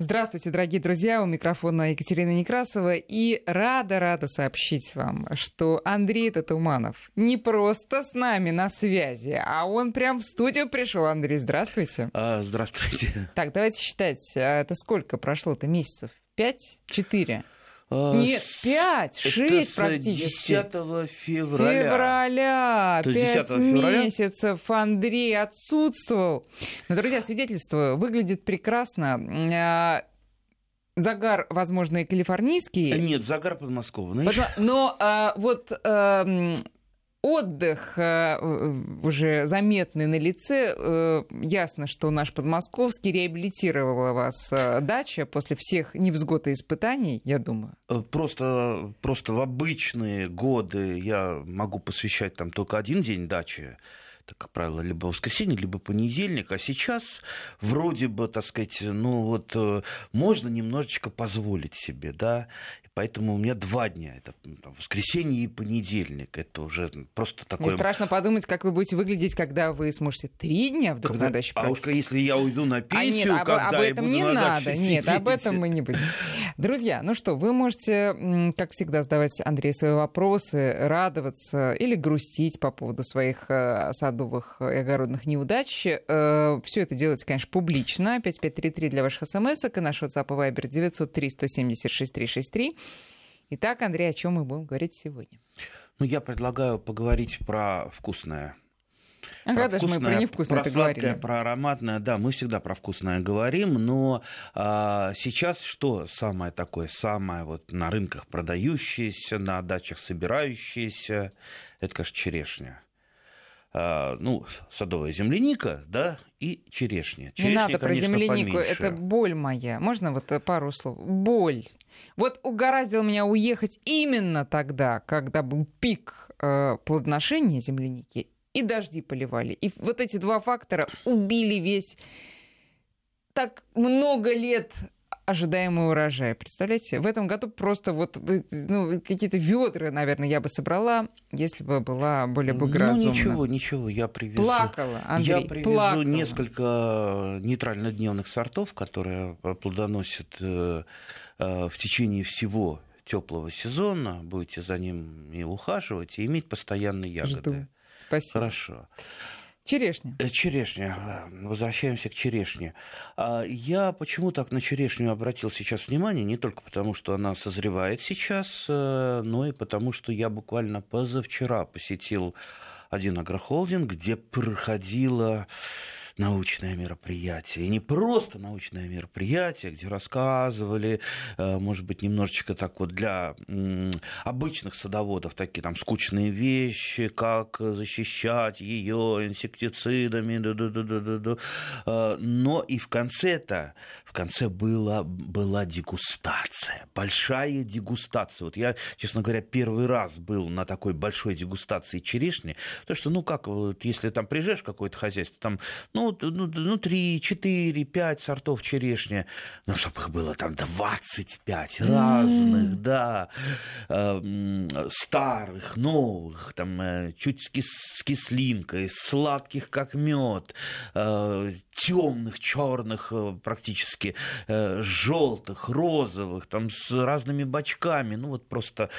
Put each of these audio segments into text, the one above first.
Здравствуйте, дорогие друзья, у микрофона Екатерина Некрасова. И рада-рада сообщить вам, что Андрей Татуманов не просто с нами на связи, а он прям в студию пришел. Андрей, здравствуйте. А, здравствуйте. Так, давайте считать, а это сколько прошло-то месяцев? Пять? Четыре? Нет, пять, шесть практически. 10 февраля. Февраля. Пять месяцев Андрей отсутствовал. Но, друзья, свидетельство выглядит прекрасно. А, загар, возможно, и калифорнийский. Нет, загар подмосковный. Но а, вот а, отдых э, уже заметный на лице. Э, ясно, что наш подмосковский реабилитировала вас э, дача после всех невзгод и испытаний, я думаю. Просто, просто в обычные годы я могу посвящать там только один день дачи это, как правило, либо воскресенье, либо понедельник, а сейчас вроде бы, так сказать, ну вот можно немножечко позволить себе, да, Поэтому у меня два дня. Это там, воскресенье и понедельник. Это уже просто такое... Мне страшно подумать, как вы будете выглядеть, когда вы сможете три дня вдруг когда... на даче А уж если я уйду на пенсию, а нет, когда об, об этом не надо. Нет, сидеть. об этом мы не будем. Друзья, ну что, вы можете, как всегда, задавать Андрею свои вопросы, радоваться или грустить по поводу своих э, садовых и огородных неудач. Э, Все это делается, конечно, публично. 5533 для ваших смс и наш WhatsApp и Viber 903 176 363. Итак, Андрей, о чем мы будем говорить сегодня? Ну, я предлагаю поговорить про вкусное. А про когда вкусное, же мы про невкусное про сладкое, говорили? Про ароматное, да, мы всегда про вкусное говорим, но а, сейчас что самое такое, самое вот на рынках продающееся, на дачах собирающееся, это, конечно, черешня. А, ну, садовая земляника, да, и черешня. черешня Не надо конечно, про землянику, поменьше. это боль моя. Можно вот пару слов? Боль. Вот угораздило меня уехать именно тогда, когда был пик э, плодоношения земляники, и дожди поливали. И вот эти два фактора убили весь так много лет ожидаемый урожай. Представляете? В этом году просто вот ну, какие-то ведра, наверное, я бы собрала, если бы была более ну, благоразумна. Ну, ничего, ничего, я привезу. Плакала, Андрей, Я привезу плакала. несколько нейтрально-дневных сортов, которые плодоносят э, э, в течение всего теплого сезона. Будете за ним и ухаживать, и иметь постоянные ягоды. Жду. Спасибо. Хорошо. Черешня. Э, черешня. Возвращаемся к черешне. А я почему так на черешню обратил сейчас внимание? Не только потому, что она созревает сейчас, э, но и потому, что я буквально позавчера посетил один агрохолдинг, где проходила научное мероприятие. И не просто научное мероприятие, где рассказывали, э, может быть, немножечко так вот для обычных садоводов такие там скучные вещи, как защищать ее инсектицидами, да -да -да -да -да. Но и в конце-то, в конце была, была дегустация, большая дегустация. Вот я, честно говоря, первый раз был на такой большой дегустации черешни, потому что, ну как, вот, если там приезжаешь в какое-то хозяйство, там, ну, ну, ну, 3, 4, 5 сортов черешни, ну, чтобы их было там 25 разных, mm. да, э, старых, новых, там, э, чуть с, кис, с кислинкой, сладких, как мед, э, темных, черных э, практически, э, желтых, розовых, там, с разными бачками, ну, вот просто,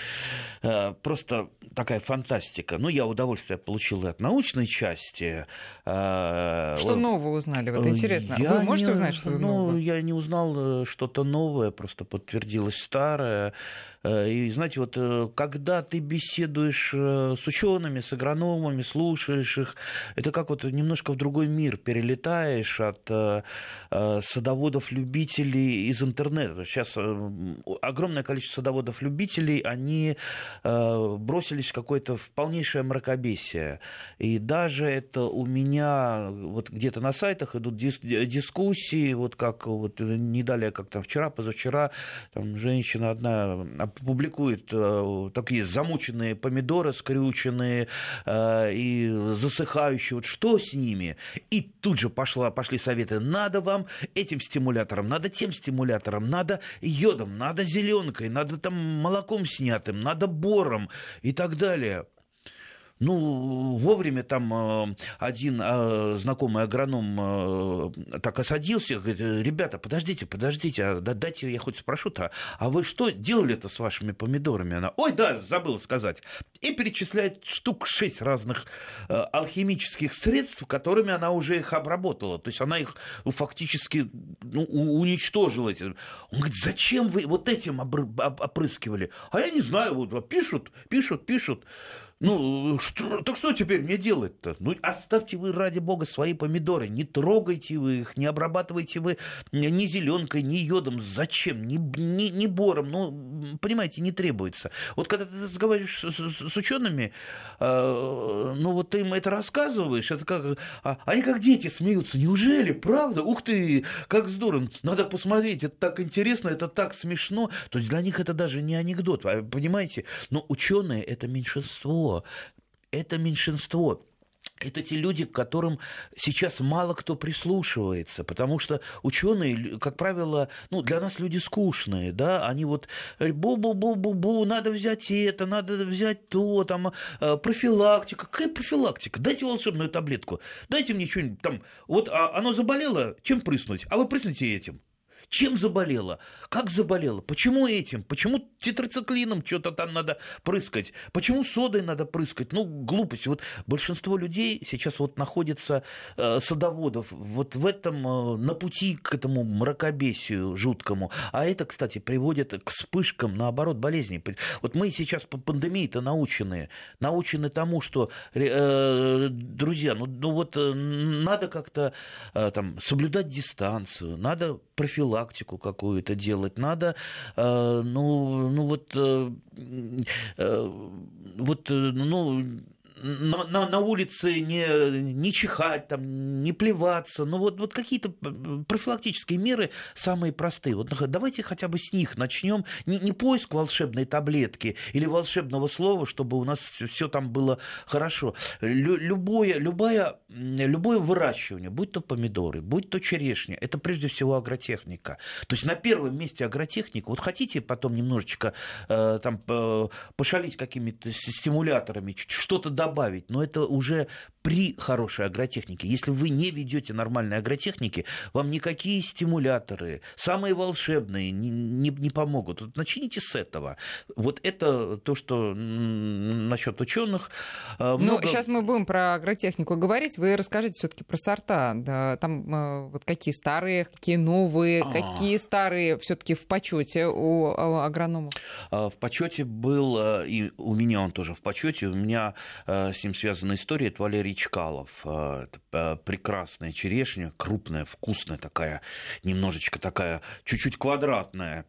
э, просто такая фантастика. Ну, я удовольствие получил и от научной части. Что нового узнали? Вот интересно. Я Вы можете не, узнать что-то ну, новое? Я не узнал что-то новое, просто подтвердилось старое. Э, и знаете, вот э, когда ты беседуешь с учеными, с агрономами, слушаешь их, это как вот немножко в другой мир перелетаешь от садоводов-любителей из интернета. Сейчас огромное количество садоводов-любителей, они бросились в какое-то в полнейшее мракобесие. И даже это у меня вот где-то на сайтах идут дис- дискуссии, вот как вот не далее, как там вчера, позавчера, там женщина одна публикует э, такие замученные помидоры, скрюченные э, и засыхающие, вот что с ними? И тут же пошла, пошли советы, надо вам этим стимулятором, надо тем стимулятором, надо йодом, надо зеленкой, надо там молоком снятым, надо бором и так далее. Ну, вовремя там э, один э, знакомый агроном э, так осадился, говорит, ребята, подождите, подождите, а дайте я хоть спрошу-то, а вы что делали-то с вашими помидорами? Она, ой, да, забыл сказать. И перечисляет штук шесть разных алхимических средств, которыми она уже их обработала. То есть она их фактически ну, уничтожила. Он говорит, зачем вы вот этим опрыскивали? А я не знаю, вот пишут, пишут, пишут. Ну, что, так что теперь мне делать-то? Ну, оставьте вы, ради бога, свои помидоры. Не трогайте вы их, не обрабатывайте вы ни зеленкой, ни йодом. Зачем? Ни, ни, ни бором. Ну, понимаете, не требуется. Вот когда ты разговариваешь с, с, с учеными, э, ну, вот ты им это рассказываешь, это как... А, они как дети смеются. Неужели? Правда? Ух ты, как здорово. Надо посмотреть, это так интересно, это так смешно. То есть для них это даже не анекдот, понимаете? Но ученые это меньшинство это меньшинство. Это те люди, к которым сейчас мало кто прислушивается, потому что ученые, как правило, ну, для нас люди скучные, да, они вот бу-бу-бу-бу-бу, надо взять это, надо взять то, там, э, профилактика. Какая профилактика? Дайте волшебную таблетку, дайте мне что-нибудь там, вот а, оно заболело, чем прыснуть? А вы прысните этим. Чем заболела? Как заболела? Почему этим? Почему тетрациклином что-то там надо прыскать? Почему содой надо прыскать? Ну, глупость. Вот большинство людей сейчас вот находится, э, садоводов, вот в этом, э, на пути к этому мракобесию жуткому. А это, кстати, приводит к вспышкам, наоборот, болезней. Вот мы сейчас по пандемии-то научены. Научены тому, что, э, друзья, ну, ну вот э, надо как-то э, там соблюдать дистанцию, надо профилактику какую-то делать, надо, э, ну, ну вот, э, э, вот, ну, на, на, на улице не, не чихать, там, не плеваться. Ну, вот, вот какие-то профилактические меры самые простые. Вот давайте хотя бы с них начнем. Не, не поиск волшебной таблетки или волшебного слова, чтобы у нас все там было хорошо. Лю, любое, любое, любое выращивание, будь то помидоры, будь то черешня, это прежде всего агротехника. То есть на первом месте агротехника. Вот хотите потом немножечко э, там пошалить какими-то стимуляторами, что-то добавить, добавить, но это уже при хорошей агротехнике. Если вы не ведете нормальной агротехники, вам никакие стимуляторы, самые волшебные, не, не, не помогут. Вот начните с этого. Вот это то, что насчет ученых. А, ну, много... Ну, сейчас мы будем про агротехнику говорить. Вы расскажите все-таки про сорта. Да, там а, вот какие старые, какие новые, А-а-а. какие старые все-таки в почете у агрономов? А, в почете был, и у меня он тоже в почете, у меня с ним связана история, это Валерий Чкалов. Э, это э, прекрасная черешня, крупная, вкусная такая, немножечко такая, чуть-чуть квадратная,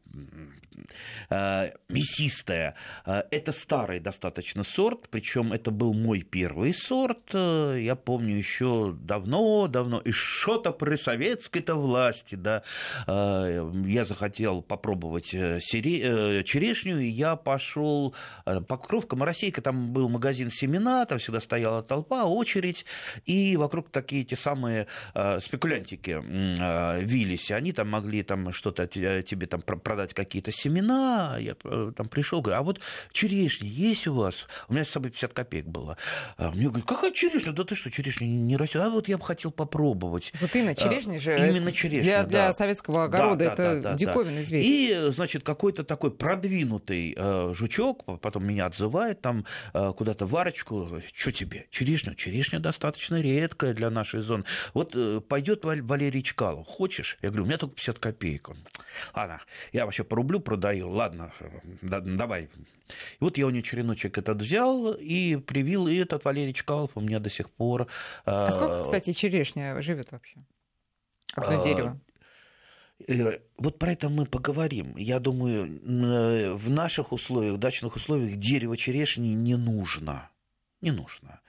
мясистая. Это старый достаточно сорт, причем это был мой первый сорт. Я помню еще давно-давно, и что-то при советской-то власти, да, я захотел попробовать черешню, и я пошел по Покровка, Моросейка, там был магазин семена, там всегда стояла толпа, очередь, и вокруг такие те самые э, спекулянтики э, вились, они там могли там что-то тебе там продать какие-то семена, я э, там пришел, говорю, а вот черешня есть у вас? У меня с собой 50 копеек было. А мне говорят, какая черешня? Да ты что, черешня не растет? А вот я бы хотел попробовать. Вот именно черешня же. Именно черешня, Для, для да. советского огорода да, это да, да, диковинный да. зверь. И, значит, какой-то такой продвинутый э, жучок, потом меня отзывает там э, куда-то варочку, что тебе, черешню? Черешня достаточно редкая для нашей зоны. Вот пойдет Валерий Чкалов, хочешь? Я говорю, у меня только 50 копеек. Ладно, я вообще по рублю продаю, ладно, да, давай. И вот я у него череночек этот взял и привил, и этот Валерий Чкалов у меня до сих пор. А э, сколько, кстати, черешня живет вообще? Одно а, дерево. Э, вот про это мы поговорим. Я думаю, в наших условиях, в дачных условиях дерево черешни не нужно. Не нужно.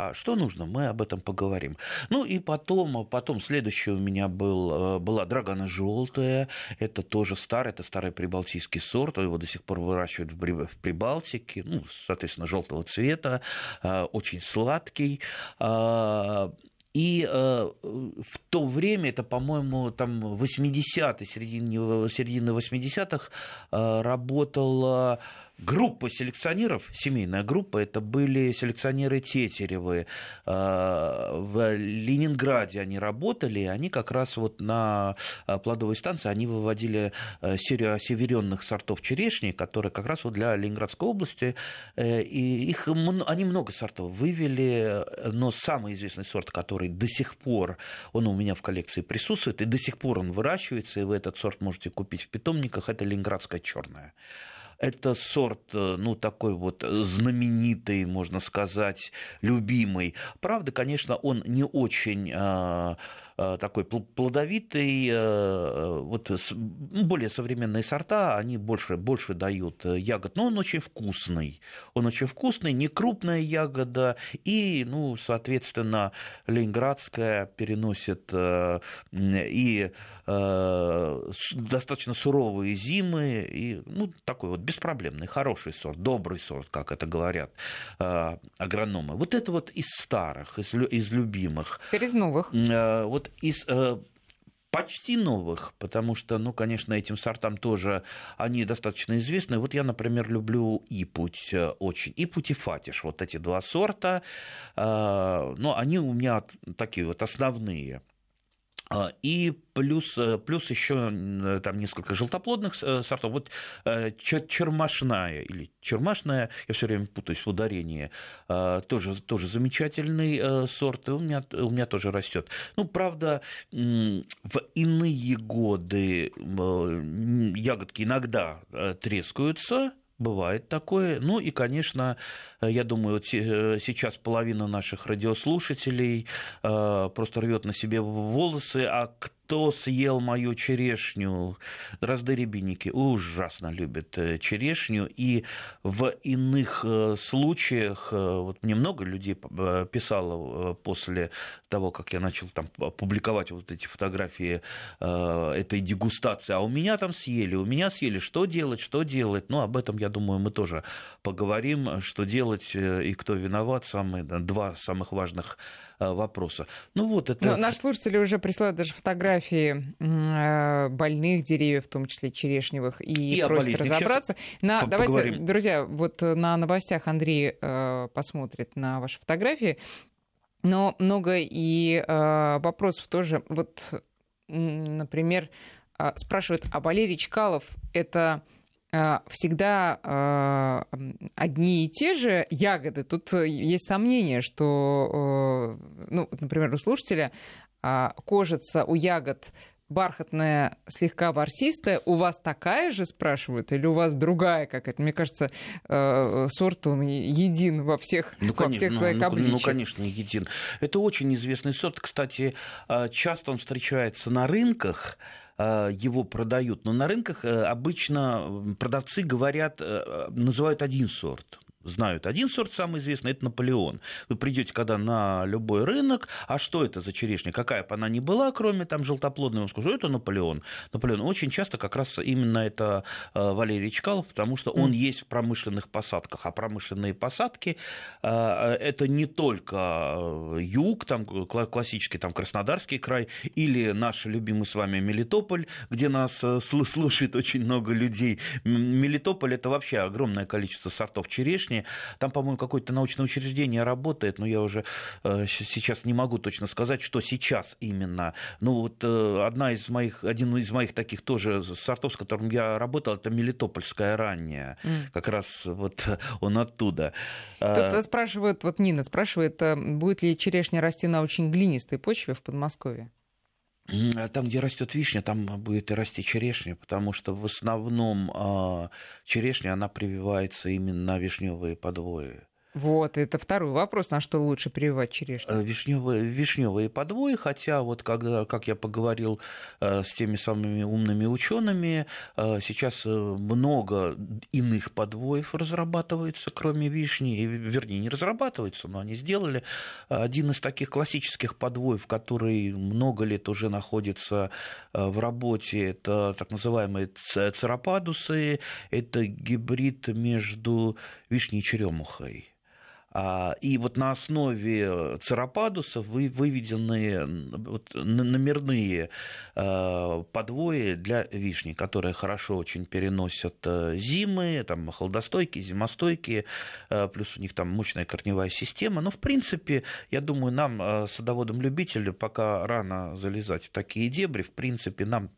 А что нужно, мы об этом поговорим. Ну и потом, потом следующий у меня был, э, была драгана желтая. Это тоже старый, это старый прибалтийский сорт. Его до сих пор выращивают в Прибалтике. Ну, соответственно, желтого цвета. Э, очень сладкий. А, и э, в то время, это, по-моему, там 80-е, середины, середины 80-х, э, работала группа селекционеров, семейная группа, это были селекционеры Тетеревы. А, в Ленинграде они работали, они как раз вот на а, плодовой станции, они выводили а, серию осеверенных сортов черешни, которые как раз вот для Ленинградской области, э, и их, они много сортов вывели, но самый известный сорт, который до сих пор, он у меня в коллекции присутствует, и до сих пор он выращивается, и вы этот сорт можете купить в питомниках, это ленинградская черная. Это сорт, э, ну, такой вот знаменитый, можно сказать, любимый. Правда, конечно, он не очень Э, такой плодовитый, э, вот ну, более современные сорта, они больше, больше дают э, ягод, но он очень вкусный. Он очень вкусный, не крупная ягода, и, ну, соответственно, ленинградская переносит и достаточно суровые зимы, и, ну, такой вот беспроблемный, хороший сорт, добрый сорт, как это говорят агрономы. Вот это вот из старых, из, из любимых. Теперь из новых. Вот из э, почти новых, потому что, ну, конечно, этим сортам тоже они достаточно известны. Вот я, например, люблю Ипуть э, очень. Ипуть и Фатиш, вот эти два сорта, э, но они у меня такие вот основные. А, и плюс, э, плюс еще э, там несколько желтоплодных э, сортов. Вот чермашная или чермашная, я все время путаюсь в ударении, тоже, тоже замечательный сорт, и у меня, у меня тоже растет. Ну, правда, в иные годы ягодки иногда трескаются, Бывает такое. Ну и, конечно, я думаю, вот сейчас половина наших радиослушателей просто рвет на себе волосы, а кто кто съел мою черешню? Дрозды рябинники ужасно любят э, черешню, и в иных э, случаях, э, вот мне много людей писало после того, как я начал там публиковать вот эти фотографии этой дегустации, а у меня там съели, у меня съели, что делать, что делать, ну, об этом, я думаю, мы тоже поговорим, что делать и кто виноват, самые, два самых важных вопроса. Ну вот это... Ну, наши слушатели уже присылают даже фотографии э, больных деревьев, в том числе черешневых, и, и просят разобраться. На, давайте, поговорим. друзья, вот на новостях Андрей э, посмотрит на ваши фотографии. Но много и э, вопросов тоже. Вот, например, э, спрашивают, а Валерий Чкалов это всегда а, одни и те же ягоды. Тут э, есть сомнение, что, э, ну, например, у слушателя кожица у ягод бархатная, слегка ворсистая, у вас такая же, спрашивают, или у вас другая какая-то? Мне кажется, э, сорт он един во всех, ну, конечно, во всех своих ну, обличиях. Ну, конечно, един. Это очень известный сорт. Кстати, часто он встречается на рынках, Э, его продают. Но на рынках э, обычно продавцы говорят, э, называют один сорт знают один сорт самый известный, это Наполеон. Вы придете когда на любой рынок, а что это за черешня, какая бы она ни была, кроме там желтоплодной, он скажет, это Наполеон. Наполеон очень часто как раз именно это э, Валерий Чкалов, потому что он mm. есть в промышленных посадках, а промышленные посадки э, это не только э, юг, там классический там Краснодарский край или наш любимый с вами Мелитополь, где нас слушает очень много людей. Мелитополь это вообще огромное количество сортов черешни, внешне. Там, по-моему, какое-то научное учреждение работает, но я уже э, сейчас не могу точно сказать, что сейчас именно. Ну, вот э, одна из моих, один из моих таких тоже сортов, с которым я работал, это Мелитопольская ранняя. Mm. Как раз вот он оттуда. Тут а... спрашивают, вот Нина спрашивает, э, будет ли черешня расти на очень глинистой почве в Подмосковье? А там, где растет вишня, там будет и расти черешня, потому что в основном а, черешня, она прививается именно на вишневые подвои. Вот, это второй вопрос, на что лучше прививать черешню. Э, вишневые, вишневые подвои, хотя вот когда, как я поговорил э, с теми самыми умными учеными, э, сейчас много иных подвоев разрабатывается, кроме вишни, вернее, не разрабатывается, но они сделали. Один из таких классических подвоев, который много лет уже находится в работе, это так называемые церопадусы, это гибрид между вишней и черемухой. А, и вот на основе церопадусов выведены вот номерные а, подвои для вишни, которые хорошо очень переносят э, зимы, там холодостойкие, зимостойкие, э, плюс у них там мощная корневая система. Но, в принципе, я думаю, нам, э, садоводам-любителям, пока рано залезать в такие дебри, в принципе, нам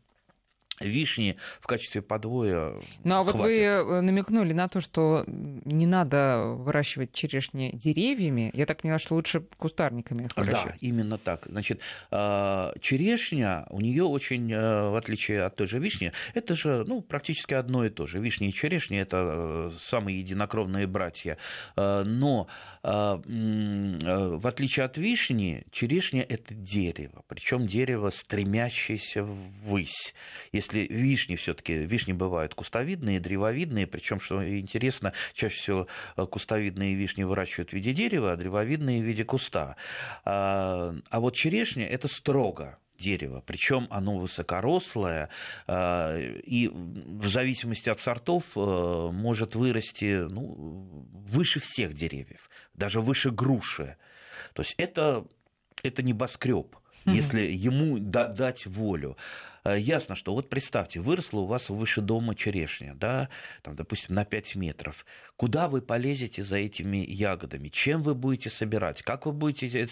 вишни в качестве подвоя. Ну а вот вы э, намекнули на то, что не надо выращивать черешни деревьями. Я так поняла, что лучше кустарниками их выращивать. Да, именно так. Значит, а, черешня у нее очень, э, в отличие от той же вишни, это же ну, практически одно и то же. Вишня и черешня это э, самые единокровные братья. Но в отличие от вишни, черешня это дерево, причем дерево, стремящееся ввысь. Если вишни все-таки, вишни бывают кустовидные, древовидные, причем, что интересно, чаще всего э, кустовидные вишни выращивают в виде дерева, а древовидные в виде куста. А, а вот черешня это строго дерево, причем оно высокорослое, а, и в зависимости от сортов э, может вырасти ну, выше всех деревьев, даже выше груши. То есть это, это небоскреб если ему дать волю. Э, ясно, что вот представьте, выросла у вас выше дома черешня, да, там, допустим, на 5 метров. Куда вы полезете за этими ягодами? Чем вы будете собирать? Как вы будете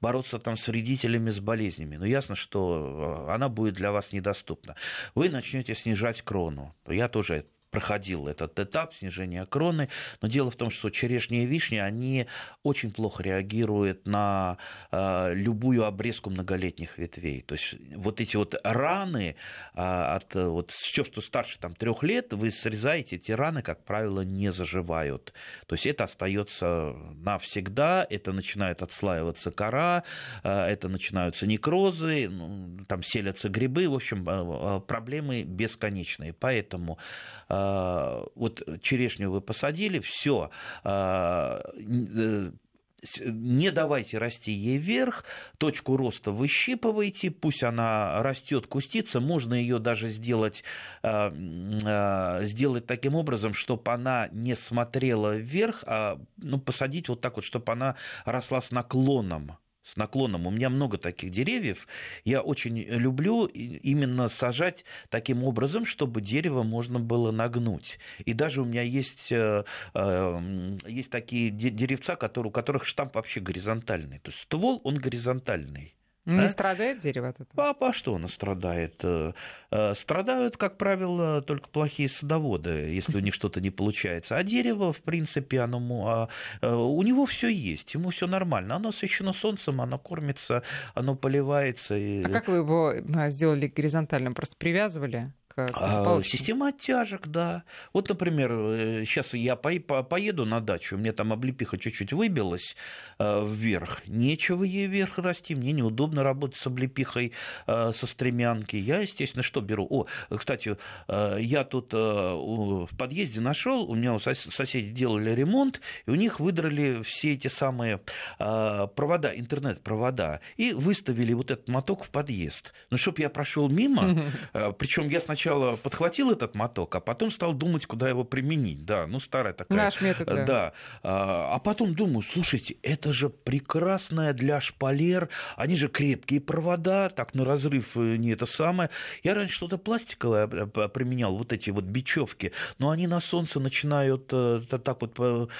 бороться там с вредителями, с болезнями? Ну, ясно, что э, она будет для вас недоступна. Вы начнете снижать крону. Я тоже проходил этот этап снижения кроны. Но дело в том, что черешня и вишня, они очень плохо реагируют на э, любую обрезку многолетних ветвей. То есть вот эти вот раны э, от вот все, что старше там трех лет, вы срезаете, эти раны, как правило, не заживают. То есть это остается навсегда, это начинает отслаиваться кора, э, это начинаются некрозы, ну, там селятся грибы, в общем, э, проблемы бесконечные. Поэтому а, вот черешню вы посадили, все, а, э, не давайте расти ей вверх, точку роста выщипывайте, пусть она растет, кустится, можно ее даже сделать, сделать таким образом, чтобы она не смотрела вверх, а ну, посадить вот так вот, чтобы она росла с наклоном с наклоном. У меня много таких деревьев. Я очень люблю именно сажать таким образом, чтобы дерево можно было нагнуть. И даже у меня есть, э, э, есть такие деревца, которые, у которых штамп вообще горизонтальный. То есть ствол, он горизонтальный. Не а? страдает дерево от этого? А по что оно страдает? Э, э, страдают, как правило, только плохие садоводы, если у них что-то не получается. А дерево, в принципе, оно, а, э, у него все есть, ему все нормально. Оно освещено солнцем, оно кормится, оно поливается. А как вы его сделали горизонтальным? Просто привязывали? А, система оттяжек, да. Вот, например, сейчас я поеду на дачу, меня там облепиха чуть-чуть выбилась э, вверх. Нечего ей вверх расти, мне неудобно работать с облепихой э, со стремянки. Я, естественно, что беру? О, кстати, э, я тут в подъезде нашел, у меня у соседей делали ремонт, и у них выдрали все эти самые провода, интернет-провода, и выставили вот этот моток в подъезд. Ну, чтобы я прошел мимо, причем я сначала сначала подхватил этот моток, а потом стал думать, куда его применить. Да, ну старая такая. Наш метод, да. да. А, а потом думаю, слушайте, это же прекрасная для шпалер, они же крепкие провода, так на разрыв э, не это самое. Я раньше что-то пластиковое э, применял, вот эти вот бечевки, но они на солнце начинают э, так вот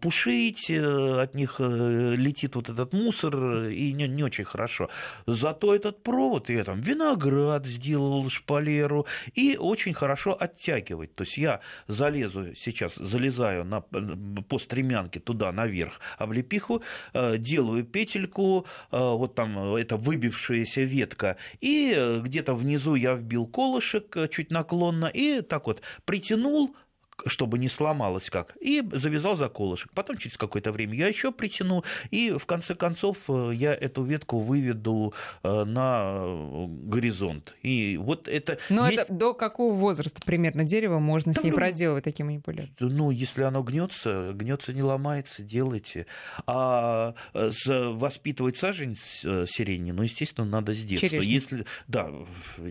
пушить, от них летит вот этот мусор, и не, не очень хорошо. Зато этот провод, я там виноград сделал шпалеру, и очень хорошо оттягивать. То есть я залезу сейчас, залезаю на, по стремянке туда наверх облепиху, э, делаю петельку, э, вот там это выбившаяся ветка, и где-то внизу я вбил колышек э, чуть наклонно, и так вот притянул, чтобы не сломалось как, и завязал за колышек. Потом через какое-то время я еще притяну, и в конце концов э, я эту ветку выведу э, на э, горизонт. И вот это... Но есть... это до какого возраста примерно дерево можно да, с ней ну, проделывать такие манипуляции? Ну, если оно гнется, гнется не ломается, делайте. А воспитывать сажень сирени, ну, естественно, надо с детства. Черешни. Если, да,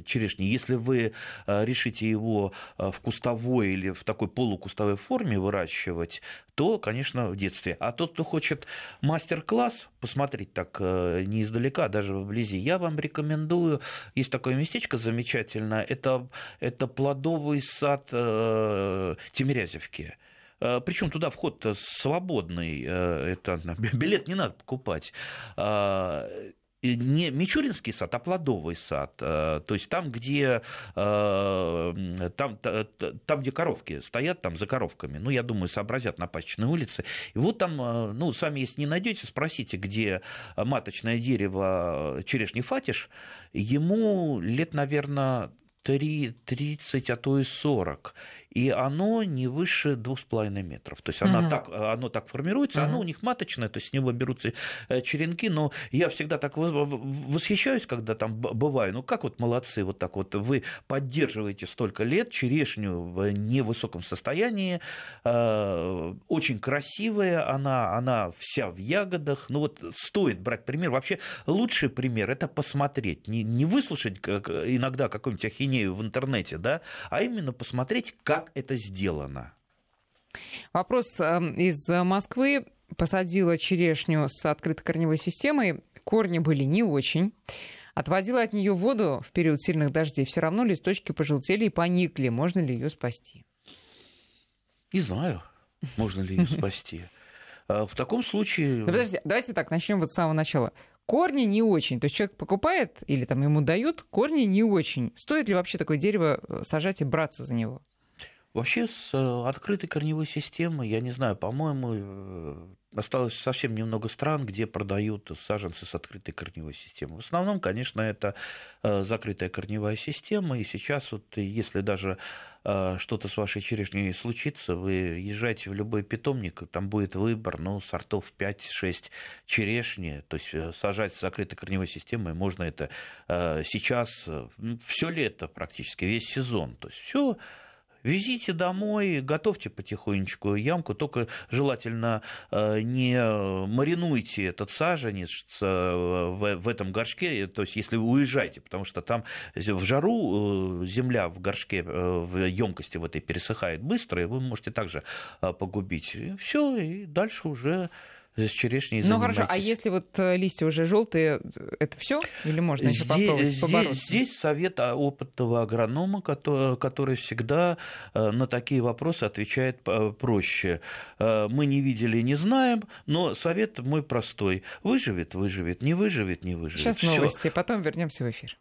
черешни. Если вы решите его в кустовой или в такой полукустовой форме выращивать, то, конечно, в детстве. А тот, кто хочет мастер-класс посмотреть так не издалека, а даже вблизи, я вам рекомендую, есть такое местечко замечательное, это, это плодовый сад Тимирязевки. Причем туда вход свободный, это, билет не надо покупать не Мичуринский сад, а плодовый сад. Э, то есть там, где, э, там, там, где коровки стоят, там за коровками. Ну, я думаю, сообразят на Пасечной улице. И вот там, э, ну, сами, если не найдете, спросите, где маточное дерево черешни фатиш. Ему лет, наверное, 3, 30, а то и 40 и оно не выше 2,5 метров. То есть оно, угу. так, оно так формируется, угу. оно у них маточное, то есть с него берутся э, черенки, но я всегда так восхищаюсь, когда там бываю, ну как вот молодцы, вот так вот вы поддерживаете столько лет черешню в невысоком состоянии, э, очень красивая она, она вся в ягодах, ну вот стоит брать пример, вообще лучший пример это посмотреть, не, не выслушать иногда какую-нибудь ахинею в интернете, да, а именно посмотреть, как как это сделано? Вопрос эм, из Москвы. Посадила черешню с открытой корневой системой. Корни были не очень. Отводила от нее воду в период сильных дождей. Все равно листочки пожелтели и поникли. Можно ли ее спасти? Не знаю, можно ли ее спасти. А в таком случае... Подождите, давайте так, начнем вот с самого начала. Корни не очень. То есть человек покупает или там ему дают, корни не очень. Стоит ли вообще такое дерево э, сажать и браться за него? Вообще с э, открытой корневой системой, я не знаю, по-моему, э, осталось совсем немного стран, где продают саженцы с открытой корневой системой. В основном, конечно, это э, закрытая корневая система, и сейчас вот если даже что-то с вашей черешней случится, вы езжаете в любой питомник, там будет выбор, ну, сортов 5-6 черешни, то есть сажать с закрытой корневой системой можно это сейчас, все лето практически, весь сезон, то есть все Везите домой, готовьте потихонечку ямку, только желательно э, не маринуйте этот саженец э, в этом горшке, то есть если вы уезжаете, потому что там в жару э, земля в горшке, в емкости в этой пересыхает быстро, и вы можете также погубить. Все, и дальше уже с черешней Ну хорошо, а если вот э, листья уже желтые, это все или можно еще попробовать здесь, побороться? Здесь совет опытного агронома, который, который всегда э, на такие вопросы отвечает э, проще. Мы не видели, не знаем, но совет мой простой. Выживет, выживет, не выживет, не выживет. Сейчас новости, Всё. потом вернемся в эфир.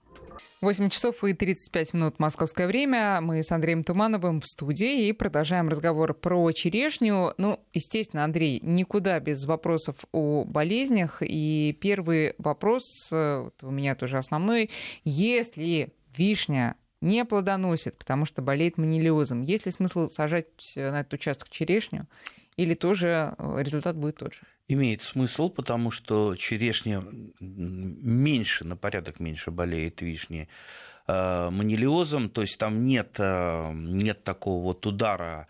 8 часов и 35 минут московское время. Мы с Андреем Тумановым в студии и продолжаем разговор про черешню. Ну, естественно, Андрей, никуда без вопросов о болезнях. И первый вопрос, э, вот у меня тоже основной. Если вишня не плодоносит, потому что болеет манилиозом, есть ли смысл сажать на этот участок черешню? Или тоже э, результат будет тот же? Имеет смысл, потому что черешня меньше, на порядок меньше болеет вишни э, манилиозом, то есть там нет, э, нет такого вот удара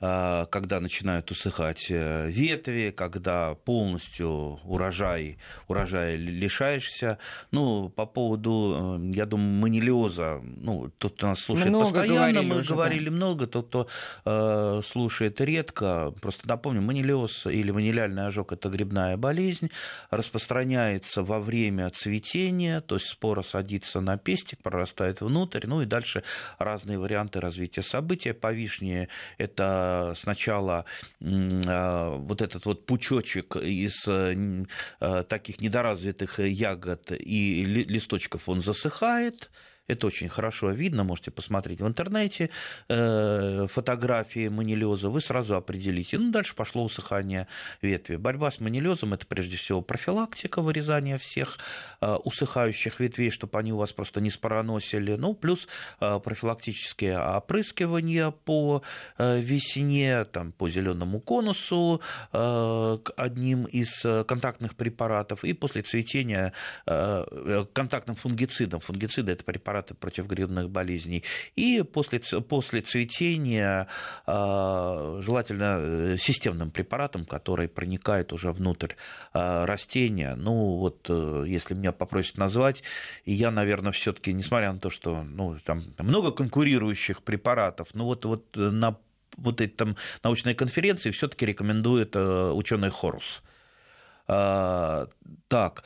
когда начинают усыхать э, ветви, когда полностью урожай, урожая лишаешься. Ну, по поводу, э, я думаю, манилиоза, ну, тот, кто нас слушает много постоянно, мы уже, говорили да. много, тот, кто э, слушает редко. Просто напомню, манилиоз или манилиальный ожог – это грибная болезнь, распространяется во время цветения, то есть спора садится на пестик, прорастает внутрь, ну и дальше разные варианты развития события. По вишне это сначала а, вот этот вот пучочек из э, э, таких недоразвитых ягод и листочков, он засыхает, это очень хорошо видно, можете посмотреть в интернете э, фотографии манилеза, вы сразу определите. Ну, дальше пошло усыхание ветви. Борьба с манилезом – это прежде всего профилактика вырезания всех э, усыхающих ветвей, чтобы они у вас просто не спороносили. Ну, плюс э, профилактические опрыскивания по весне, там, по зеленому конусу, одним из контактных препаратов, и после цветения контактным фунгицидом. Фунгициды – это препараты препараты против грибных болезней. И после, после цветения а, желательно э, системным препаратом, который проникает уже внутрь а, растения. Ну, вот э, если меня попросят назвать, я, наверное, все-таки, несмотря на то, что ну, там много конкурирующих препаратов, ну вот, вот на вот эти там научные конференции все-таки рекомендует ученый Хорус. А, так.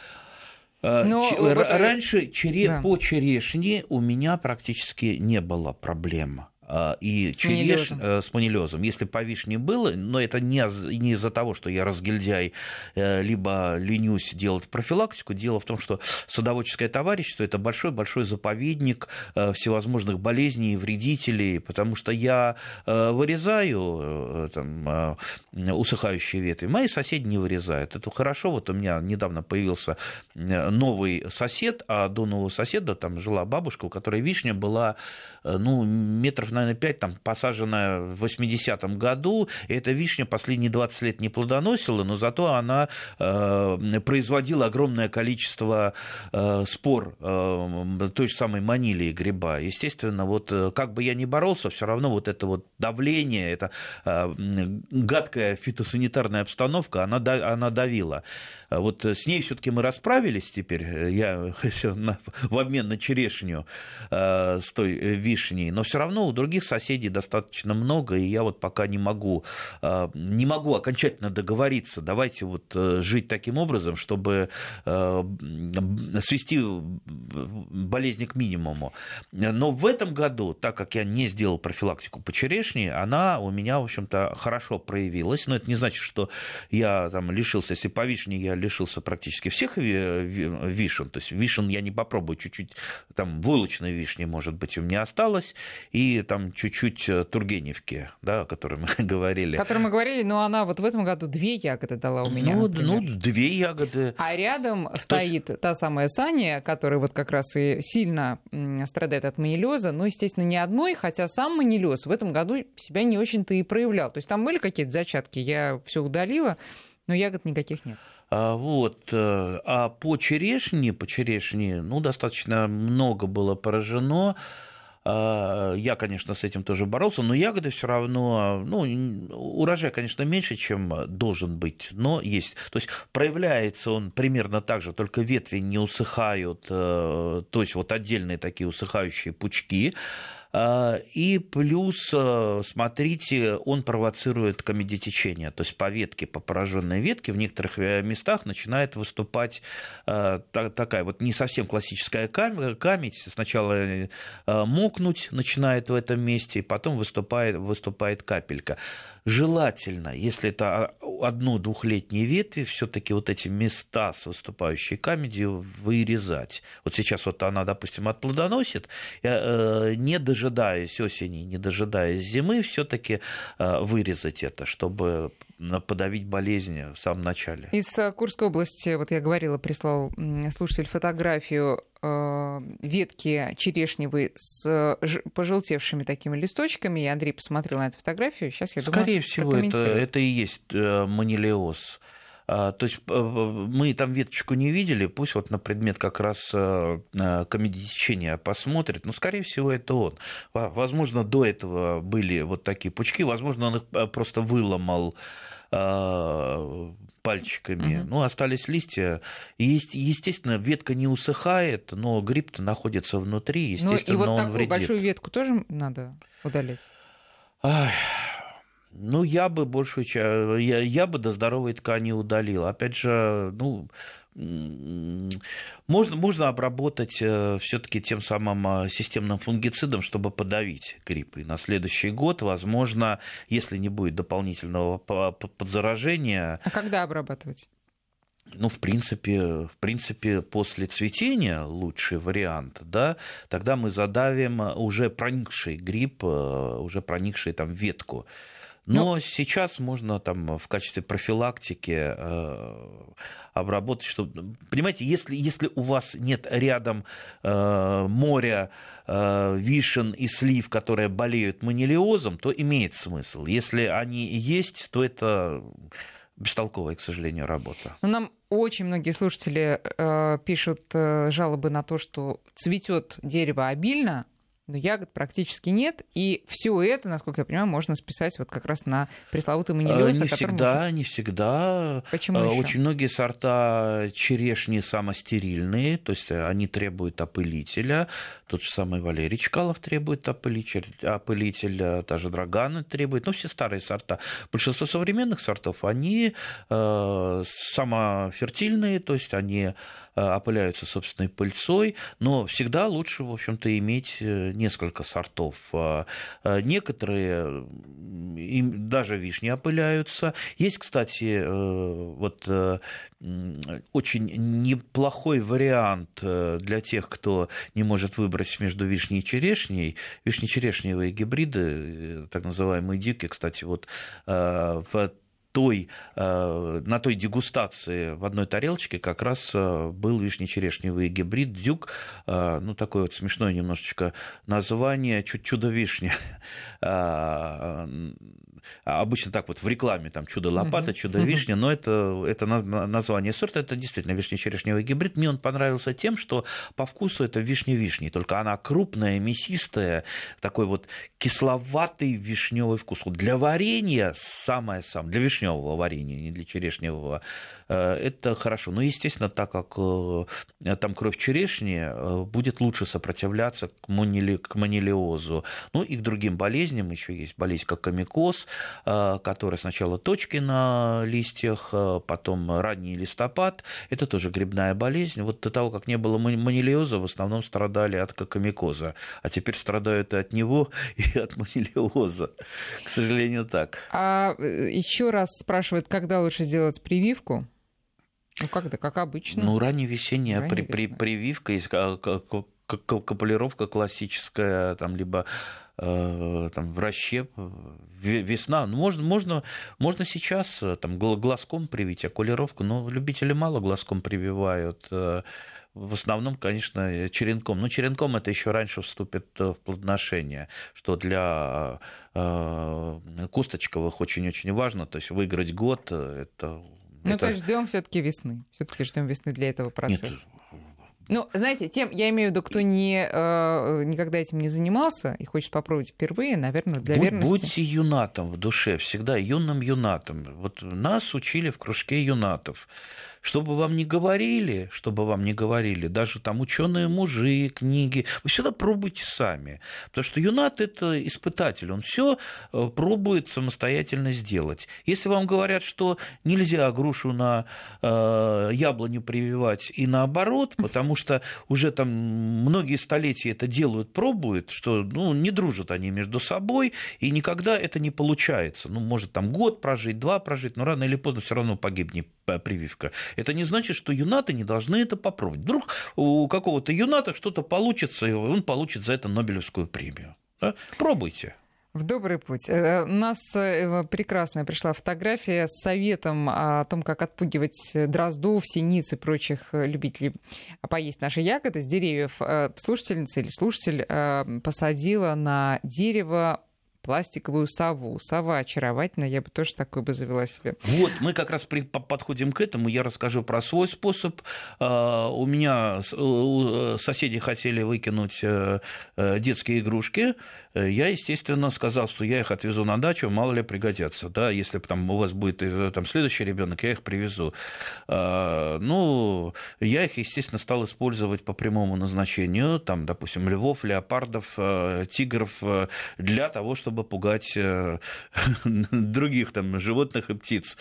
Но Ч- вот... Раньше чере... да. по черешне у меня практически не было проблем. А, и с череш э, с манилезом. Если по вишне было, но это не, не из-за того, что я разгильдяй, э, либо ленюсь делать профилактику. Дело в том, что садоводческое товарищество – это большой-большой заповедник э, всевозможных болезней и вредителей, потому что я вырезаю там, усыхающие ветви, мои соседи не вырезают. Это хорошо, вот у меня недавно появился новый сосед, а до нового соседа там жила бабушка, у которой вишня была ну, метров наверное, 5, там, посаженная в 80-м году. И эта вишня последние 20 лет не плодоносила, но зато она э, производила огромное количество э, спор э, той же самой манилии гриба. Естественно, вот э, как бы я ни боролся, все равно вот это вот давление, это э, гадкая фитосанитарная обстановка, она, она давила. Вот с ней все-таки мы расправились теперь, я в обмен на черешню э, с той вишней, но все равно у других соседей достаточно много, и я вот пока не могу, э, не могу окончательно договориться, давайте вот э, жить таким образом, чтобы свести болезнь к минимуму. Но в этом году, так как я не сделал профилактику по черешне, она у меня, в общем-то, хорошо проявилась, но это не значит, что я там лишился, если по вишне я лишился практически всех вишен. То есть вишен я не попробую, чуть-чуть там вылочной вишни, может быть, у меня осталось, и там чуть-чуть э, Тургеневки, да, о которой мы говорили. О которой мы говорили, но она вот в этом году две ягоды дала у меня. Ну, ну две ягоды. А рядом То стоит есть... та самая Саня, которая вот как раз и сильно страдает от манилеза, но, естественно, не одной, хотя сам манилез в этом году себя не очень-то и проявлял. То есть там были какие-то зачатки, я все удалила, но ягод никаких нет. А, вот. Э, а по черешне, по черешне, ну, достаточно много было поражено. А, я, конечно, с этим тоже боролся, но ягоды все равно, ну, урожай, конечно, меньше, чем должен быть, но есть. То есть проявляется он примерно так же, только ветви не усыхают, э, то есть вот отдельные такие усыхающие пучки, а, и плюс, э, смотрите, он провоцирует комедитечение. То есть по ветке, по пораженной ветке в некоторых э, местах начинает выступать э, такая вот не совсем классическая камедь. Сначала мокнуть начинает в этом месте, и потом выступает, выступает капелька. Желательно, если это одно-двухлетние ветви, все-таки вот эти места с выступающей камедью вырезать. Вот сейчас вот она, допустим, отплодоносит, не дожидаясь дожидаясь осени, не дожидаясь зимы, все-таки э, вырезать это, чтобы подавить болезнь в самом начале. Из э, Курской области, вот я говорила, прислал слушатель фотографию э, ветки черешневой с пожелтевшими такими листочками, и Андрей посмотрел на эту фотографию, сейчас я Скорее думаю, всего, это, это и есть манилиоз. А, то есть э, мы там веточку не видели, пусть вот на предмет как раз э, э, комедитечения посмотрит, но, скорее всего, это он. Возможно, до этого были вот такие пучки, возможно, он их просто выломал пальчиками. Угу. Ну, остались листья. И, естественно, ветка не усыхает, но гриб-то находится внутри, естественно, ну, и вот он такую вредит. большую ветку тоже надо удалять? Ай, ну, я бы большую часть, я, я бы до здоровой ткани удалил. Опять же, ну, можно, можно обработать э, все-таки тем самым э, системным фунгицидом, чтобы подавить грипп. И на следующий год, возможно, если не будет дополнительного подзаражения... А когда обрабатывать? ну, в принципе, в принципе, после цветения лучший вариант, да, тогда мы задавим уже проникший гриб, э, уже проникший там ветку. Но ну, сейчас можно там в качестве профилактики э, обработать, что, понимаете, если, если у вас нет рядом э, моря э, вишен и слив, которые болеют манилиозом, то имеет смысл. Если они есть, то это бестолковая, к сожалению, работа. Но нам очень многие слушатели э, пишут э, жалобы на то, что цветет дерево обильно, но ягод практически нет. И все это, насколько я понимаю, можно списать вот как раз на пресловутый манилиоз. Не всегда, уже... не всегда. Почему еще? Очень многие сорта черешни самостерильные, то есть они требуют опылителя. Тот же самый Валерий Чкалов требует опылитель, опылителя, даже Драганы требует. Ну, все старые сорта. Большинство современных сортов, они э, самофертильные, то есть они Э, опыляются собственной пыльцой, но всегда лучше, в общем-то, иметь э, несколько сортов. Э, некоторые, даже вишни опыляются. Есть, кстати, вот очень неплохой вариант для тех, кто не может выбрать между вишней и черешней. Вишни-черешневые гибриды, так называемые дики, кстати, вот в той, э, на той дегустации в одной тарелочке как раз э, был вишне-черешневый гибрид дюк, э, ну, такое вот смешное немножечко название, чудо-вишня. Обычно так вот в рекламе там чудо-лопата, чудо-вишня, но это, это название сорта, это действительно вишне-черешневый гибрид. Мне он понравился тем, что по вкусу это вишня-вишни, только она крупная, мясистая, такой вот кисловатый вишневый вкус. Для варенья самое-самое, для вишни вишневого варенья, не для черешневого, э, это хорошо. Но, естественно, так как э, там кровь черешни, э, будет лучше сопротивляться к, манили, к манилиозу. Ну и к другим болезням еще есть болезнь, как комикоз, которая сначала точки на листьях, потом ранний листопад. Это тоже грибная болезнь. Вот до того, как не было манилиоза, в основном страдали от кокомикоза, а теперь страдают и от него, и от манилиоза. К сожалению, так. А еще раз спрашивают, когда лучше делать прививку. Ну, когда, как обычно. Ну, ранее весенняя при, при, прививка, есть капулировка классическая, там, либо э, там, вращеп, весна. Ну, можно, можно, можно сейчас э, там, глазком привить окулировку, но любители мало глазком прививают. Э, в основном, конечно, черенком. Но черенком это еще раньше вступит в плодоношение, что для э, кусточковых очень-очень важно. То есть выиграть год это ну, это... то есть ждем все-таки весны. Все-таки ждем весны для этого процесса. Нет, ну, знаете, тем, я имею в виду, кто не, э, никогда этим не занимался и хочет попробовать впервые, наверное, для Будь, верности. Будьте юнатом в душе, всегда юным юнатом. Вот нас учили в кружке юнатов. Что бы вам ни говорили, что бы вам ни говорили, даже там ученые мужи, книги, вы всегда пробуйте сами. Потому что юнат – это испытатель, он все э, пробует самостоятельно сделать. Если вам говорят, что нельзя грушу на э, яблоню прививать и наоборот, потому что уже там многие столетия это делают, пробуют, что ну, не дружат они между собой, и никогда это не получается. Ну, может там год прожить, два прожить, но рано или поздно все равно погибнет прививка. Это не значит, что юнаты не должны это попробовать. Вдруг у какого-то юната что-то получится, и он получит за это Нобелевскую премию. Да? Пробуйте. В добрый путь. Э, у нас э, прекрасная пришла фотография с советом о том, как отпугивать дроздов, синиц и прочих любителей поесть наши ягоды с деревьев. Э, слушательница или слушатель посадила на дерево пластиковую сову. Сова очаровательная, я бы тоже такой бы завела себе. Вот, мы как раз при, подходим к этому, я расскажу про свой способ. А, у меня соседи хотели выкинуть э, э, детские игрушки, я, естественно, сказал, что я их отвезу на дачу, мало ли пригодятся. Да, если там, у вас будет э, там, следующий ребенок, я их привезу. А, ну, я их, естественно, стал использовать по прямому назначению, там, допустим, львов, леопардов, тигров, для того, чтобы пугать других там животных и птиц.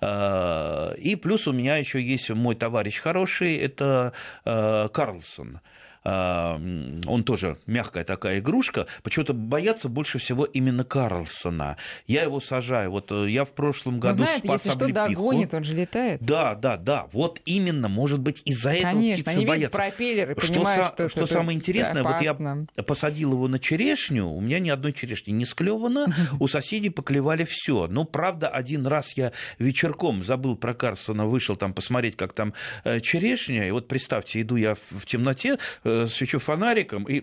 А, и плюс у меня еще есть мой товарищ хороший, это Карлсон. Он тоже мягкая такая игрушка, почему-то боятся больше всего именно Карлсона. Я его сажаю. Вот э, я в прошлом ну, году знает, спас если что догонит, он же летает. Да, да, да. Вот именно, может быть, из-за этого Конечно, птицы они боятся. пропеллеры, что, понимают, что, что, что самое интересное, опасно. вот я посадил его на черешню, у меня ни одной черешни не склевано, у соседей поклевали все. Но, правда, один раз я вечерком забыл про Карлсона, вышел там посмотреть, как там э, черешня, и вот представьте, иду я в темноте, э, свечу фонариком и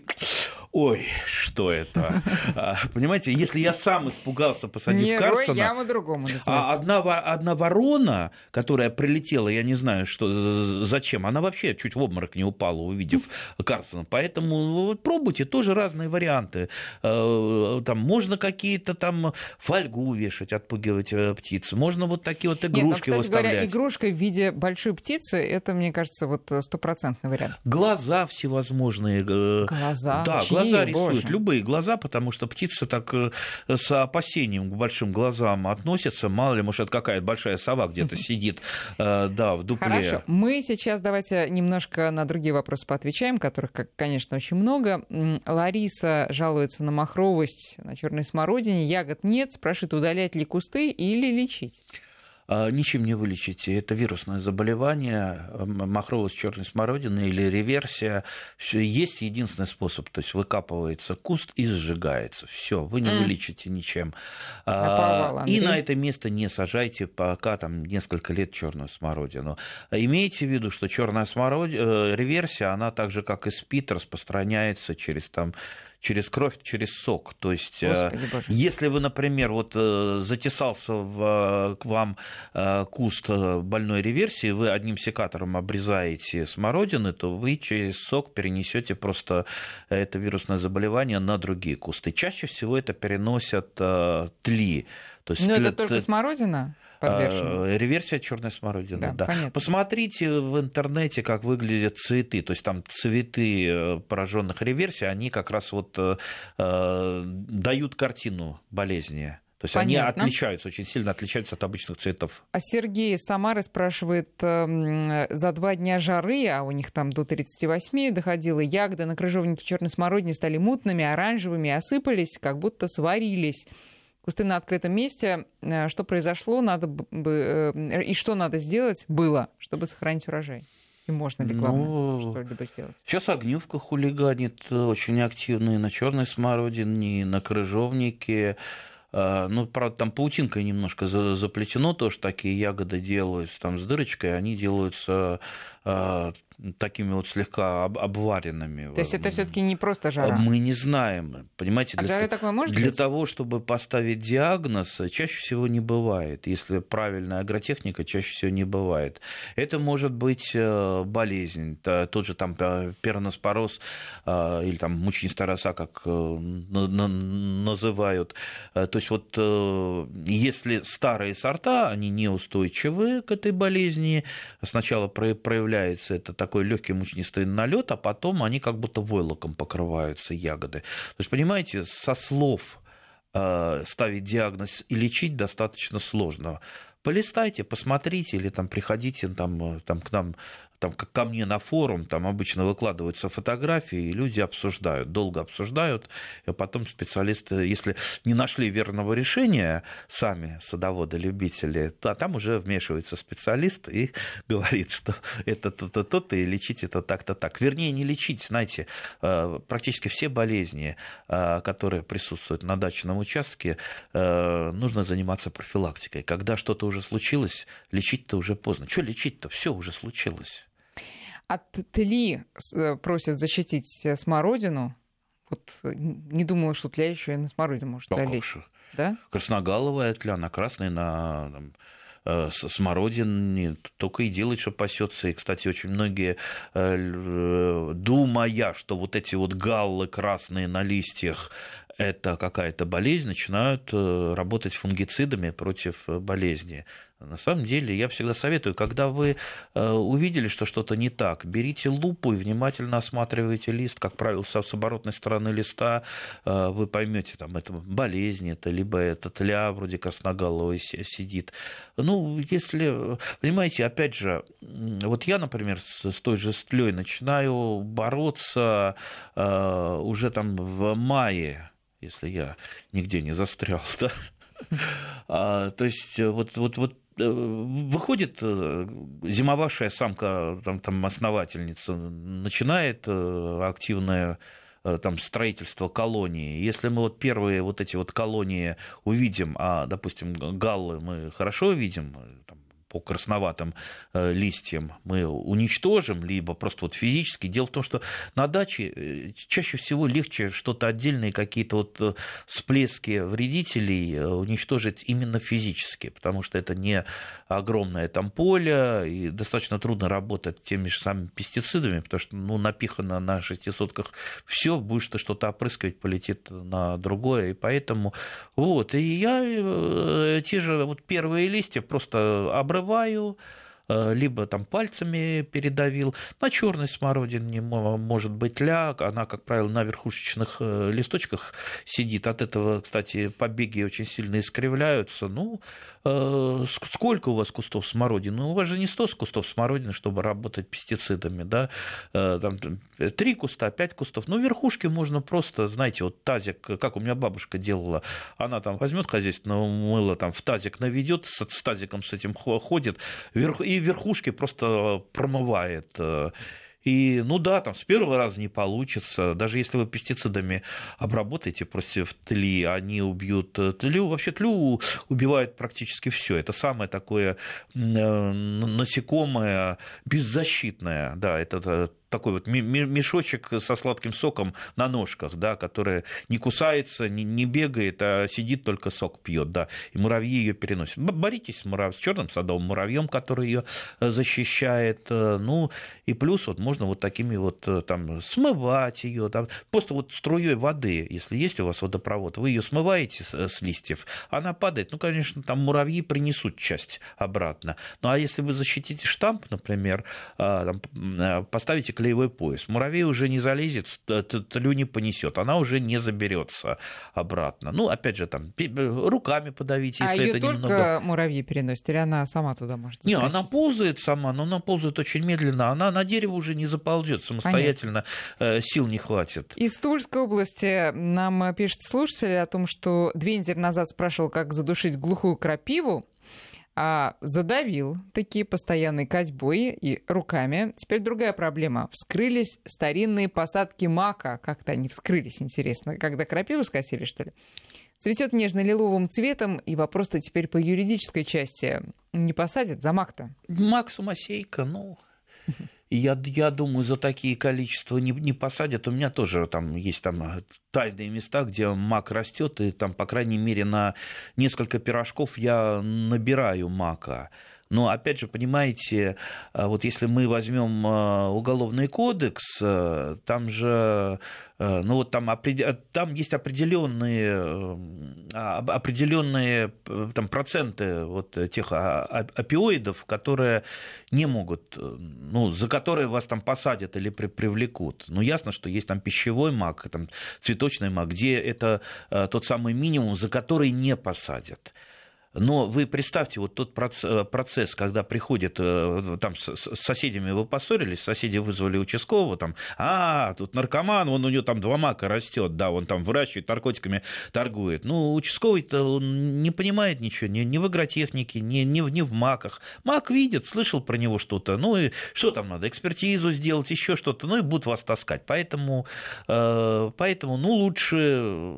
ой, что это? А, понимаете, если я сам испугался, посадив Не Карсона... яма другому а одна, одна ворона, которая прилетела, я не знаю, что, зачем, она вообще чуть в обморок не упала, увидев Карсона. Поэтому вот, пробуйте тоже разные варианты. Э, там можно какие-то там фольгу вешать, отпугивать э, птиц. Можно вот такие вот игрушки Нет, ну, кстати выставлять. говоря, игрушка в виде большой птицы, это, мне кажется, вот стопроцентный вариант. Глаза всевозможные. Э, глаза? Да, Чьи? глаза рисуют. Боже. Любые глаза, потому что птица так с опасением к большим глазам относится. Мало ли, может, это какая-то большая сова где-то сидит, да, в дупле. Хорошо. Мы сейчас давайте немножко на другие вопросы поотвечаем, которых, конечно, очень много. Лариса жалуется на махровость, на черной смородине. Ягод нет. Спрашивает, удалять ли кусты или лечить? А, ничем не вылечите. Это вирусное заболевание, махровость черной смородины или реверсия. Все есть единственный способ, то есть выкапывается куст и сжигается. Все, вы не mm. вылечите ничем. Наповал, и на это место не сажайте пока там несколько лет черную смородину. Имейте в виду, что черная смородина, э, реверсия, она так же, как и спит, распространяется через там через кровь, через сок. То есть, э, Господи, если вы, например, вот э, затесался в, к вам э, куст больной реверсии, вы одним секатором обрезаете смородины, то вы через сок перенесете просто это вирусное заболевание на другие кусты. Чаще всего это переносят тли. То есть, Но это только смородина? Подвержены. А, реверсия черной смородины, да. да. Посмотрите в интернете, как выглядят цветы. То есть там цветы э, пораженных реверсией, они как раз вот э, э, дают картину болезни. То есть Понятно. они отличаются, очень сильно отличаются от обычных цветов. А Сергей Самары спрашивает, э, за два дня жары, а у них там до 38 доходило, ягоды на крыжовнике черной смородине стали мутными, оранжевыми, осыпались, как будто сварились кусты на открытом месте. Э, что произошло, надо бы э, и что надо сделать было, чтобы сохранить урожай? И можно ли, главное, ну, что-либо сделать? Сейчас огневка хулиганит э, очень активно и на черной смородине, и на крыжовнике. Ну, правда, там паутинкой немножко заплетено, тоже такие ягоды делаются там с дырочкой, они делаются такими вот слегка обваренными. То есть это все-таки не просто жара? Мы не знаем. Понимаете, От для, жары такое может для быть? того, чтобы поставить диагноз, чаще всего не бывает. Если правильная агротехника, чаще всего не бывает. Это может быть э, болезнь, тот же там э, перноспороз э, или там мучнистая роса, как называют. То есть вот если старые сорта, они неустойчивы к этой болезни, сначала проявляется это такой легкий мучнистый налет, а потом они как будто войлоком покрываются ягоды. То есть, понимаете, со слов э, ставить диагноз и лечить достаточно сложно полистайте, посмотрите или там приходите там, э, там к нам там, как ко мне на форум, там обычно выкладываются фотографии, и люди обсуждают, долго обсуждают, и потом специалисты, если не нашли верного решения сами садоводы-любители, то а там уже вмешивается специалист и говорит, что это то-то, то-то, и лечить это так-то так. Вернее, не лечить, знаете, э, практически все болезни, э, которые присутствуют на дачном участке, э, нужно заниматься профилактикой. Когда что-то уже случилось, лечить-то уже поздно. Что лечить-то? Все уже случилось. От Тли э, просят защитить э, смородину. Вот э, не думала, что тля еще и на смородину может да, залезть. Да? Красногаловая тля, на красной, на там, смородине только и делает, что пасется. И, кстати, очень многие, думая, что вот эти вот галлы красные на листьях это какая-то болезнь, начинают работать фунгицидами против болезни. На самом деле, я всегда советую, когда вы э, увидели, что что-то не так, берите лупу и внимательно осматривайте лист. Как правило, с оборотной стороны листа э, вы поймете, там, это болезнь, это либо это тля вроде красноголовой сидит. Ну, если, понимаете, опять же, вот я, например, с той же стлей начинаю бороться э, уже там в мае, если я нигде не застрял, да? А, то есть вот, вот, вот выходит э, зимовавшая самка, там, там основательница, начинает э, активное там, строительство колонии. Если мы вот первые вот эти вот колонии увидим, а, допустим, галлы мы хорошо видим, там, по красноватым э, листьям мы уничтожим, либо просто вот физически. Дело в том, что на даче э, чаще всего легче что-то отдельные какие-то вот э, всплески вредителей уничтожить именно физически, потому что это не огромное там поле, и достаточно трудно работать теми же самыми пестицидами, потому что ну, напихано на шестисотках все, будешь ты что-то опрыскивать, полетит на другое, и поэтому вот, и я те же вот первые листья просто обрываю, Э, либо там пальцами передавил. На черной смородине может быть ляг, она, как правило, на верхушечных э, листочках сидит. От этого, кстати, побеги очень сильно искривляются. Ну, э, сколько у вас кустов смородины? Ну, у вас же не 100 кустов смородины, чтобы работать пестицидами, да? Там три куста, пять кустов. Ну, верхушки можно просто, знаете, вот тазик, как у меня бабушка делала, она там возьмет хозяйственного мыла, там в тазик наведет, с тазиком с этим ходит, и и верхушки просто промывает. Э, и, ну да, там с первого раза не получится. Даже если вы пестицидами обработаете против тли, они убьют э, тлю. Вообще тлю убивает практически все. Это самое такое э, насекомое беззащитное. Да, это такой вот мешочек со сладким соком на ножках, да, которая не кусается, не, не бегает, а сидит только сок пьет, да, и муравьи ее переносят. Боритесь с, мурав... с черным садовым муравьем, который ее э, защищает, э, ну, и плюс вот можно вот такими вот э, там смывать ее, там, просто вот струей воды, если есть у вас водопровод, вы ее смываете с, с листьев, она падает, ну, конечно, там муравьи принесут часть обратно, ну, а если вы защитите штамп, например, там, поставите клеевой пояс. Муравей уже не залезет, тлю не понесет, она уже не заберется обратно. Ну, опять же, там руками подавить, если а это только немного. муравьи переносят, или она сама туда может Не, она ползает сама, но она ползает очень медленно. Она на дерево уже не заползет самостоятельно, Понятно. Э, сил не хватит. Из Тульской области нам пишет слушатель о том, что две недели назад спрашивал, как задушить глухую крапиву а задавил такие постоянные козьбой и руками. Теперь другая проблема. Вскрылись старинные посадки мака. Как-то они вскрылись, интересно. Когда крапиву скосили, что ли? Цветет нежно-лиловым цветом, и вопрос-то теперь по юридической части. Не посадят за мак-то? Мак самосейка, ну... Я, я думаю, за такие количества не, не посадят. У меня тоже там есть там э, тайные места, где мак растет, и там, по крайней мере, на несколько пирожков я набираю мака. Но опять же, понимаете, э, вот если мы возьмем э, уголовный кодекс, э, там же ну вот там, там есть определенные, определенные там, проценты вот тех опиоидов, которые не могут, ну, за которые вас там посадят или привлекут. Ну, ясно, что есть там пищевой мак, там, цветочный мак, где это тот самый минимум, за который не посадят. Но вы представьте вот тот э, процесс, когда приходит, э, там с соседями вы поссорились, соседи вызвали участкового, там, а, тут наркоман, он у него там два мака растет, да, он там выращивает, наркотиками торгует. Ну, участковый-то не понимает ничего, ни, ни в агротехнике, ни, ни, ни в маках. Мак видит, слышал про него что-то, ну и что там надо, экспертизу сделать, еще что-то, ну и будут вас таскать. Поэтому, э, поэтому ну, лучше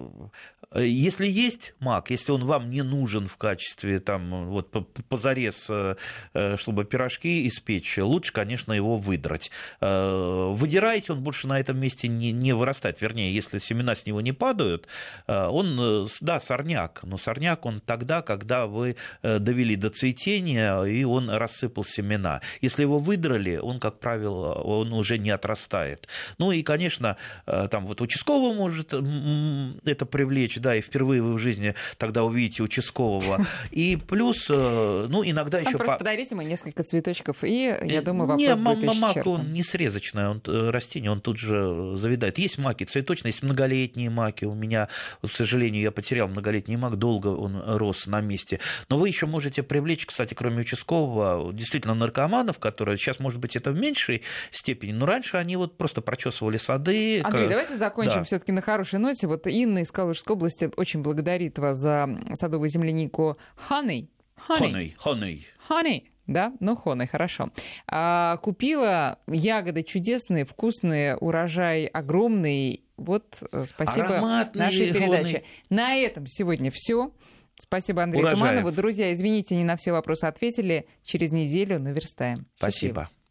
если есть мак, если он вам не нужен в качестве там вот позарез, э, э, чтобы пирожки испечь, лучше, конечно, его выдрать. Выдираете, он больше на этом месте не, не вырастает. Вернее, если семена с него не падают, он, да, сорняк, но сорняк он тогда, когда вы довели до цветения, и он рассыпал семена. Если его выдрали, он, как правило, он уже не отрастает. Ну и, конечно, там вот участковый может это привлечь, да, и впервые вы в жизни тогда увидите участкового. И плюс, э, ну, иногда еще... Просто подарите ему несколько цветочков, и, я думаю, вопрос не, будет мак, он не срезочное он, э, растение, он тут же завидает. Есть маки цветочные, есть многолетние маки. У меня, к сожалению, я потерял многолетний мак, долго он рос на месте. Но вы еще можете привлечь, кстати, кроме участкового, действительно наркоманов, которые сейчас, может быть, это в меньшей степени, но раньше они вот просто прочесывали сады. Андрей, давайте закончим да. все-таки на хорошей ноте. Вот Инна из Калужской области области очень благодарит вас за садовую землянику Honey. Honey. Honey. Honey. Да, ну хоны, хорошо. А, купила ягоды чудесные, вкусные, урожай огромный. Вот, э, спасибо Ароматные нашей передаче. На этом сегодня все. Спасибо, Андрей Урожаев. Туманову. Друзья, извините, не на все вопросы ответили. Через неделю наверстаем. Спасибо.